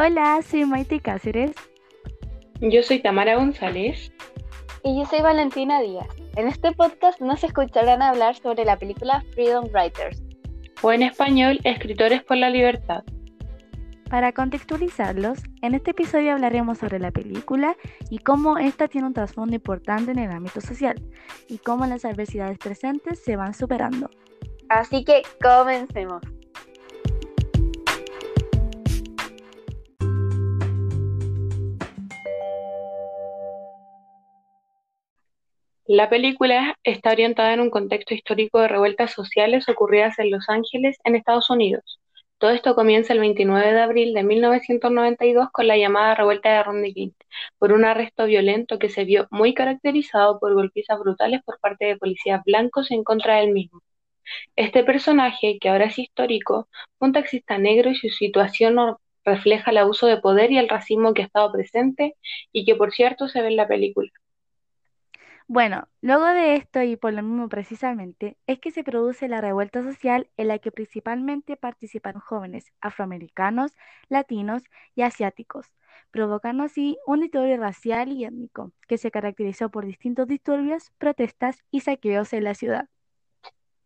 Hola, soy Maite Cáceres. Yo soy Tamara González. Y yo soy Valentina Díaz. En este podcast nos escucharán hablar sobre la película Freedom Writers. O en español, Escritores por la Libertad. Para contextualizarlos, en este episodio hablaremos sobre la película y cómo esta tiene un trasfondo importante en el ámbito social y cómo las adversidades presentes se van superando. Así que comencemos. La película está orientada en un contexto histórico de revueltas sociales ocurridas en Los Ángeles, en Estados Unidos, todo esto comienza el 29 de abril de 1992 con la llamada revuelta de Rodney King, por un arresto violento que se vio muy caracterizado por golpizas brutales por parte de policías blancos en contra del mismo. Este personaje, que ahora es histórico, un taxista negro y su situación refleja el abuso de poder y el racismo que ha estado presente y que por cierto se ve en la película. Bueno, luego de esto y por lo mismo precisamente, es que se produce la revuelta social en la que principalmente participaron jóvenes afroamericanos, latinos y asiáticos, provocando así un disturbio racial y étnico que se caracterizó por distintos disturbios, protestas y saqueos en la ciudad.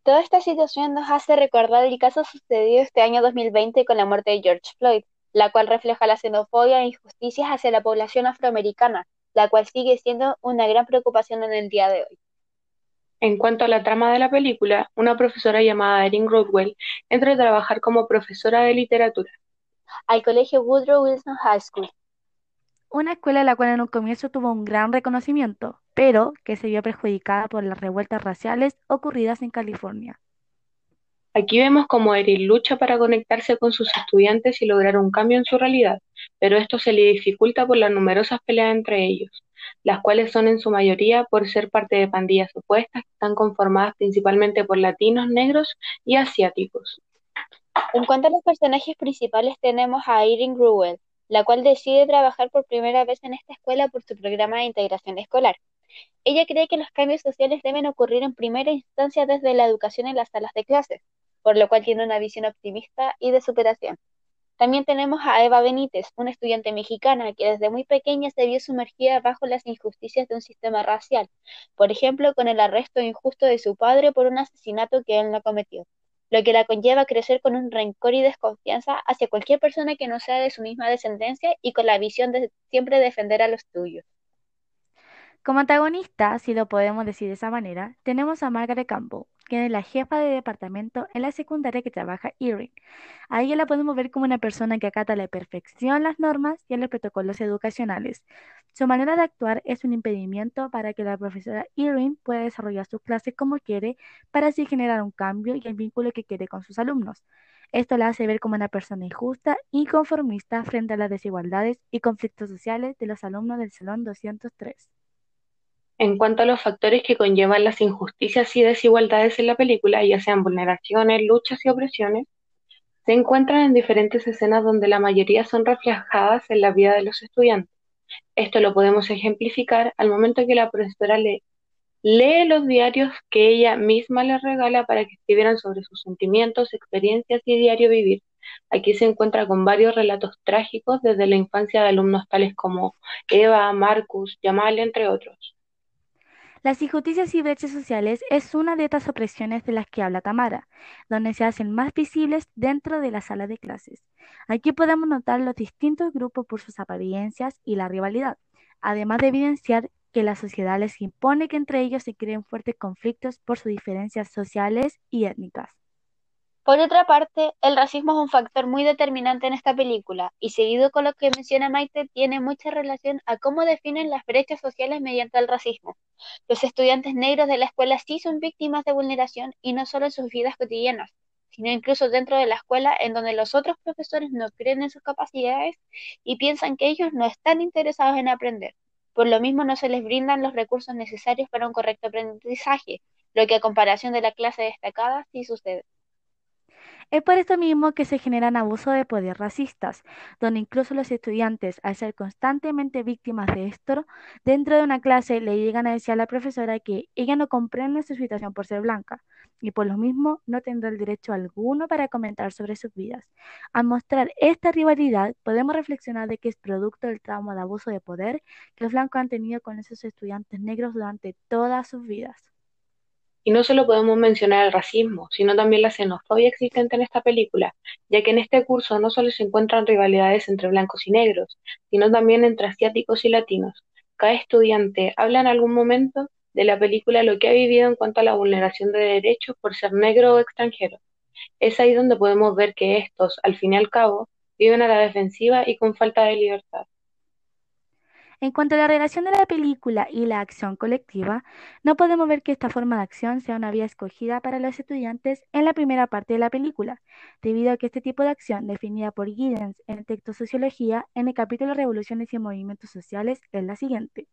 Toda esta situación nos hace recordar el caso sucedido este año 2020 con la muerte de George Floyd, la cual refleja la xenofobia e injusticias hacia la población afroamericana, la cual sigue siendo una gran preocupación en el día de hoy. En cuanto a la trama de la película, una profesora llamada Erin Rodwell entra a trabajar como profesora de literatura al colegio Woodrow Wilson High School. Una escuela la cual en un comienzo tuvo un gran reconocimiento, pero que se vio perjudicada por las revueltas raciales ocurridas en California. Aquí vemos cómo Erin lucha para conectarse con sus estudiantes y lograr un cambio en su realidad, pero esto se le dificulta por las numerosas peleas entre ellos, las cuales son en su mayoría por ser parte de pandillas opuestas que están conformadas principalmente por latinos, negros y asiáticos. En cuanto a los personajes principales tenemos a Erin Ruel, la cual decide trabajar por primera vez en esta escuela por su programa de integración escolar. Ella cree que los cambios sociales deben ocurrir en primera instancia desde la educación en las salas de clases, por lo cual tiene una visión optimista y de superación. También tenemos a Eva Benítez, una estudiante mexicana que desde muy pequeña se vio sumergida bajo las injusticias de un sistema racial, por ejemplo, con el arresto injusto de su padre por un asesinato que él no cometió, lo que la conlleva a crecer con un rencor y desconfianza hacia cualquier persona que no sea de su misma descendencia y con la visión de siempre defender a los tuyos. Como antagonista, si lo podemos decir de esa manera, tenemos a Margaret Campbell, quien es la jefa de departamento en la secundaria que trabaja Erin. A ella la podemos ver como una persona que acata a la perfección las normas y los protocolos educacionales. Su manera de actuar es un impedimento para que la profesora Erin pueda desarrollar sus clases como quiere para así generar un cambio y el vínculo que quiere con sus alumnos. Esto la hace ver como una persona injusta y conformista frente a las desigualdades y conflictos sociales de los alumnos del Salón 203. En cuanto a los factores que conllevan las injusticias y desigualdades en la película, ya sean vulneraciones, luchas y opresiones, se encuentran en diferentes escenas donde la mayoría son reflejadas en la vida de los estudiantes. Esto lo podemos ejemplificar al momento que la profesora lee, los diarios que ella misma les regala para que escribieran sobre sus sentimientos, experiencias y diario vivir. Aquí se encuentra con varios relatos trágicos desde la infancia de alumnos tales como Eva, Marcus, Yamal, entre otros. Las injusticias y brechas sociales es una de estas opresiones de las que habla Tamara, donde se hacen más visibles dentro de la sala de clases. Aquí podemos notar los distintos grupos por sus apariencias y la rivalidad, además de evidenciar que la sociedad les impone que entre ellos se creen fuertes conflictos por sus diferencias sociales y étnicas. Por otra parte, el racismo es un factor muy determinante en esta película, y seguido con lo que menciona Maite, tiene mucha relación a cómo definen las brechas sociales mediante el racismo. Los estudiantes negros de la escuela sí son víctimas de vulneración, y no solo en sus vidas cotidianas, sino incluso dentro de la escuela en donde los otros profesores no creen en sus capacidades y piensan que ellos no están interesados en aprender. Por lo mismo no se les brindan los recursos necesarios para un correcto aprendizaje, lo que a comparación de la clase destacada sí sucede. Es por esto mismo que se generan abusos de poder racistas, donde incluso los estudiantes, al ser constantemente víctimas de esto, dentro de una clase le llegan a decir a la profesora que ella no comprende su situación por ser blanca y por lo mismo no tendrá el derecho alguno para comentar sobre sus vidas. Al mostrar esta rivalidad, podemos reflexionar de que es producto del trauma de abuso de poder que los blancos han tenido con esos estudiantes negros durante todas sus vidas. Y no solo podemos mencionar el racismo, sino también la xenofobia existente en esta película, ya que en este curso no solo se encuentran rivalidades entre blancos y negros, sino también entre asiáticos y latinos. Cada estudiante habla en algún momento de la película lo que ha vivido en cuanto a la vulneración de derechos por ser negro o extranjero. Es ahí donde podemos ver que estos, al fin y al cabo, viven a la defensiva y con falta de libertad. En cuanto a la relación de la película y la acción colectiva, no podemos ver que esta forma de acción sea una vía escogida para los estudiantes en la primera parte de la película, debido a que este tipo de acción, definida por Giddens en el texto Sociología, en el capítulo Revoluciones y Movimientos Sociales, es la siguiente.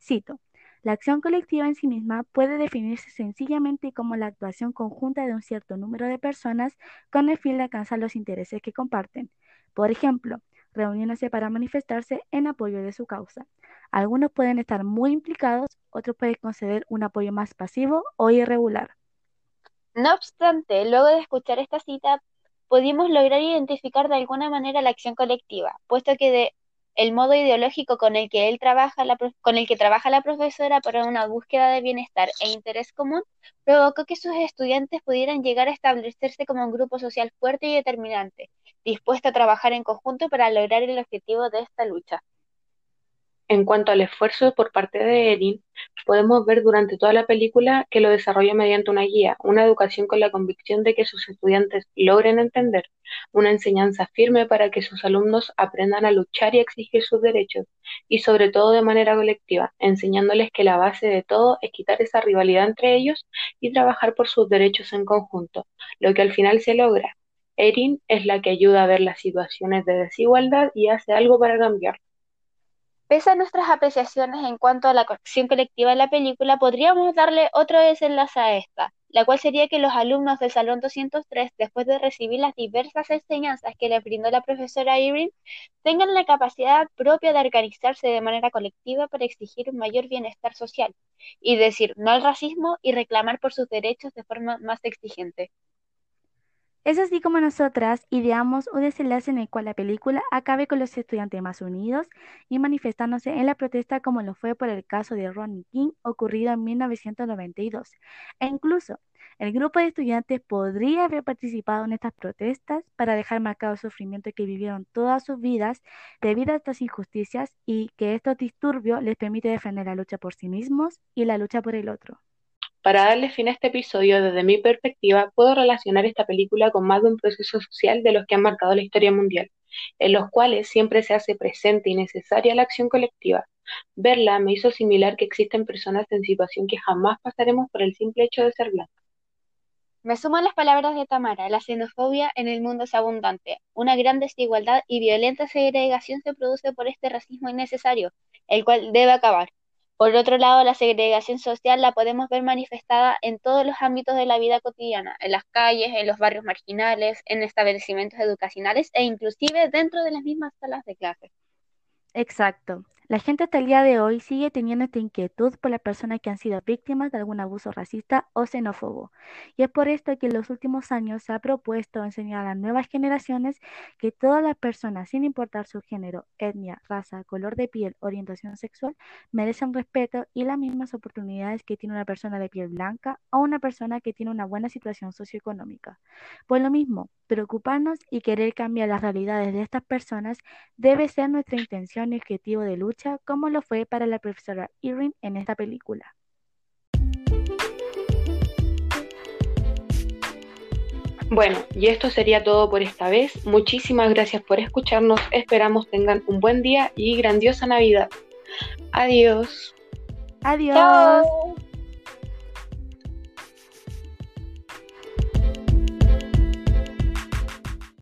Cito. La acción colectiva en sí misma puede definirse sencillamente como la actuación conjunta de un cierto número de personas con el fin de alcanzar los intereses que comparten. Por ejemplo, reuniéndose para manifestarse en apoyo de su causa. Algunos pueden estar muy implicados, otros pueden conceder un apoyo más pasivo o irregular. No obstante, luego de escuchar esta cita, pudimos lograr identificar de alguna manera la acción colectiva, puesto que de el modo ideológico con el que él trabaja la, con el que trabaja la profesora para una búsqueda de bienestar e interés común provocó que sus estudiantes pudieran llegar a establecerse como un grupo social fuerte y determinante, dispuesto a trabajar en conjunto para lograr el objetivo de esta lucha. En cuanto al esfuerzo por parte de Erin, podemos ver durante toda la película que lo desarrolla mediante una guía, una educación con la convicción de que sus estudiantes logren entender, una enseñanza firme para que sus alumnos aprendan a luchar y exigir sus derechos, y sobre todo de manera colectiva, enseñándoles que la base de todo es quitar esa rivalidad entre ellos y trabajar por sus derechos en conjunto, lo que al final se logra. Erin es la que ayuda a ver las situaciones de desigualdad y hace algo para cambiarlo. Pese a nuestras apreciaciones en cuanto a la acción colectiva de la película, podríamos darle otro desenlace a esta, la cual sería que los alumnos del Salón 203, después de recibir las diversas enseñanzas que les brindó la profesora Irene, tengan la capacidad propia de organizarse de manera colectiva para exigir un mayor bienestar social, y decir no al racismo y reclamar por sus derechos de forma más exigente. Es así como nosotras ideamos un desenlace en el cual la película acabe con los estudiantes más unidos y manifestándose en la protesta como lo fue por el caso de Ronnie King ocurrido en 1992. E incluso el grupo de estudiantes podría haber participado en estas protestas para dejar marcado el sufrimiento que vivieron todas sus vidas debido a estas injusticias y que estos disturbios les permite defender la lucha por sí mismos y la lucha por el otro. Para darle fin a este episodio, desde mi perspectiva, puedo relacionar esta película con más de un proceso social de los que han marcado la historia mundial, en los cuales siempre se hace presente y necesaria la acción colectiva. Verla me hizo similar que existen personas en situación que jamás pasaremos por el simple hecho de ser blancas. Me sumo a las palabras de Tamara, la xenofobia en el mundo es abundante. Una gran desigualdad y violenta segregación se produce por este racismo innecesario, el cual debe acabar. Por otro lado, la segregación social la podemos ver manifestada en todos los ámbitos de la vida cotidiana, en las calles, en los barrios marginales, en establecimientos educacionales e inclusive dentro de las mismas salas de clase. Exacto. La gente hasta el día de hoy sigue teniendo esta inquietud por las personas que han sido víctimas de algún abuso racista o xenófobo. Y es por esto que en los últimos años se ha propuesto enseñar a las nuevas generaciones que todas las personas, sin importar su género, etnia, raza, color de piel, orientación sexual, merecen respeto y las mismas oportunidades que tiene una persona de piel blanca o una persona que tiene una buena situación socioeconómica. Por lo mismo, preocuparnos y querer cambiar las realidades de estas personas debe ser nuestra intención y objetivo de lucha, como lo fue para la profesora Irene en esta película. Bueno, y esto sería todo por esta vez. Muchísimas gracias por escucharnos. Esperamos tengan un buen día y grandiosa Navidad. Adiós. Adiós.